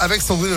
avec Sandrine.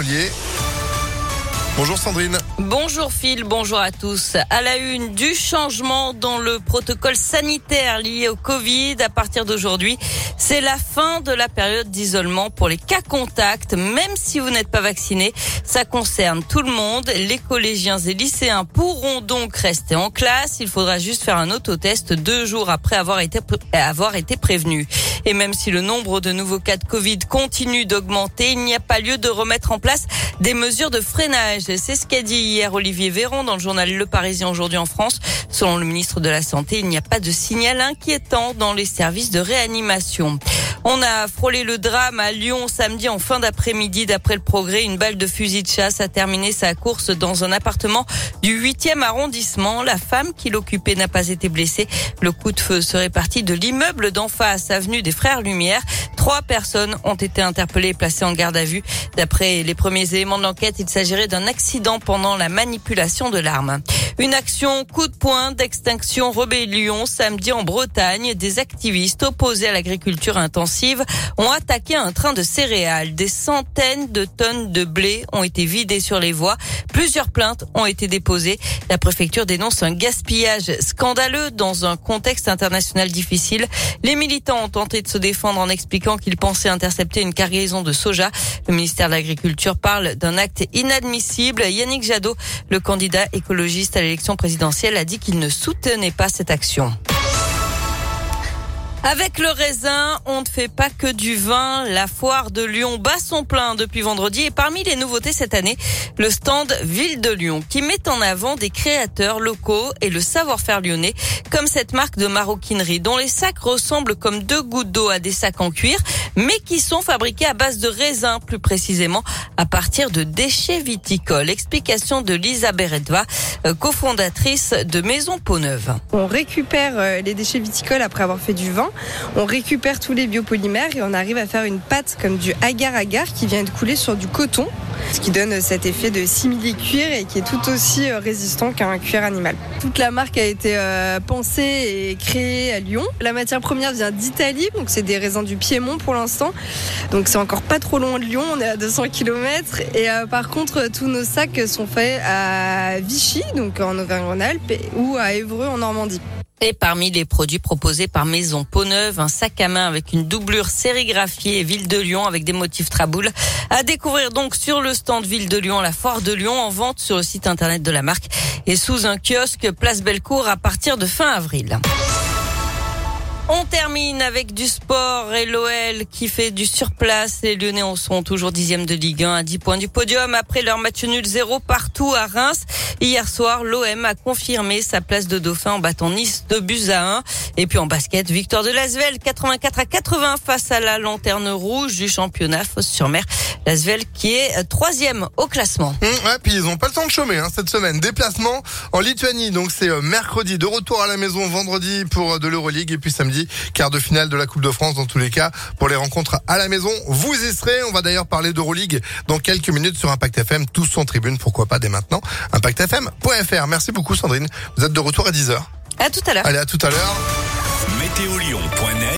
Bonjour Sandrine. Bonjour Phil, bonjour à tous. À la une du changement dans le protocole sanitaire lié au Covid à partir d'aujourd'hui, c'est la fin de la période d'isolement pour les cas contacts, même si vous n'êtes pas vacciné. Ça concerne tout le monde. Les collégiens et lycéens pourront donc rester en classe. Il faudra juste faire un autotest deux jours après avoir été, avoir été prévenu. Et même si le nombre de nouveaux cas de Covid continue d'augmenter, il n'y a pas lieu de remettre en place des mesures de freinage. C'est ce qu'a dit hier Olivier Véran dans le journal Le Parisien aujourd'hui en France. Selon le ministre de la Santé, il n'y a pas de signal inquiétant dans les services de réanimation. On a frôlé le drame à Lyon samedi en fin d'après-midi. D'après le progrès, une balle de fusil de chasse a terminé sa course dans un appartement du 8e arrondissement. La femme qui l'occupait n'a pas été blessée. Le coup de feu serait parti de l'immeuble d'en face, avenue des Frères Lumière. Trois personnes ont été interpellées et placées en garde à vue. D'après les premiers éléments de l'enquête, il s'agirait d'un accident pendant la manipulation de l'arme. Une action coup de poing d'extinction rébellion samedi en Bretagne. Des activistes opposés à l'agriculture intensive ont attaqué un train de céréales. Des centaines de tonnes de blé ont été vidées sur les voies. Plusieurs plaintes ont été déposées. La préfecture dénonce un gaspillage scandaleux dans un contexte international difficile. Les militants ont tenté de se défendre en expliquant qu'ils pensaient intercepter une cargaison de soja. Le ministère de l'Agriculture parle d'un acte inadmissible. Yannick Jadot, le candidat écologiste à l'élection présidentielle, a dit qu'il ne soutenait pas cette action. Avec le raisin, on ne fait pas que du vin. La foire de Lyon bat son plein depuis vendredi et parmi les nouveautés cette année, le stand Ville de Lyon qui met en avant des créateurs locaux et le savoir-faire lyonnais comme cette marque de maroquinerie dont les sacs ressemblent comme deux gouttes d'eau à des sacs en cuir mais qui sont fabriqués à base de raisin plus précisément à partir de déchets viticoles. Explication de Lisa Beredva, euh, cofondatrice de Maison Peau-Neuve. On récupère euh, les déchets viticoles après avoir fait du vin on récupère tous les biopolymères et on arrive à faire une pâte comme du agar-agar qui vient de couler sur du coton, ce qui donne cet effet de simili-cuir et qui est tout aussi euh, résistant qu'un cuir animal. Toute la marque a été euh, pensée et créée à Lyon. La matière première vient d'Italie, donc c'est des raisins du Piémont pour l'instant. Donc c'est encore pas trop loin de Lyon, on est à 200 km. Et euh, par contre, tous nos sacs sont faits à Vichy, donc en Auvergne-Rhône-Alpes, ou à Évreux en Normandie. Et parmi les produits proposés par Maison Peau-Neuve, un sac à main avec une doublure sérigraphiée Ville de Lyon avec des motifs traboules. À découvrir donc sur le stand Ville de Lyon, la foire de Lyon en vente sur le site internet de la marque et sous un kiosque Place Bellecour à partir de fin avril. On termine avec du sport et l'OL qui fait du surplace. Les Lyonnais en sont toujours dixième de Ligue 1 à 10 points du podium après leur match nul zéro partout à Reims. Hier soir, l'OM a confirmé sa place de dauphin en battant Nice de buts à 1. Et puis en basket, victoire de Lasvel 84 à 80 face à la lanterne rouge du championnat Fosse-sur-Mer. Lasvel qui est troisième au classement. Ouais, puis ils ont pas le temps de chômer hein, cette semaine. Déplacement en Lituanie, donc c'est euh, mercredi. De retour à la maison vendredi pour euh, de l'Euroleague et puis samedi quart de finale de la Coupe de France dans tous les cas pour les rencontres à la maison. Vous y serez. On va d'ailleurs parler d'Euroleague dans quelques minutes sur Impact FM, tous en tribune, pourquoi pas dès maintenant. ImpactFM.fr. Merci beaucoup Sandrine. Vous êtes de retour à 10h. À tout à l'heure. Allez, à tout à l'heure.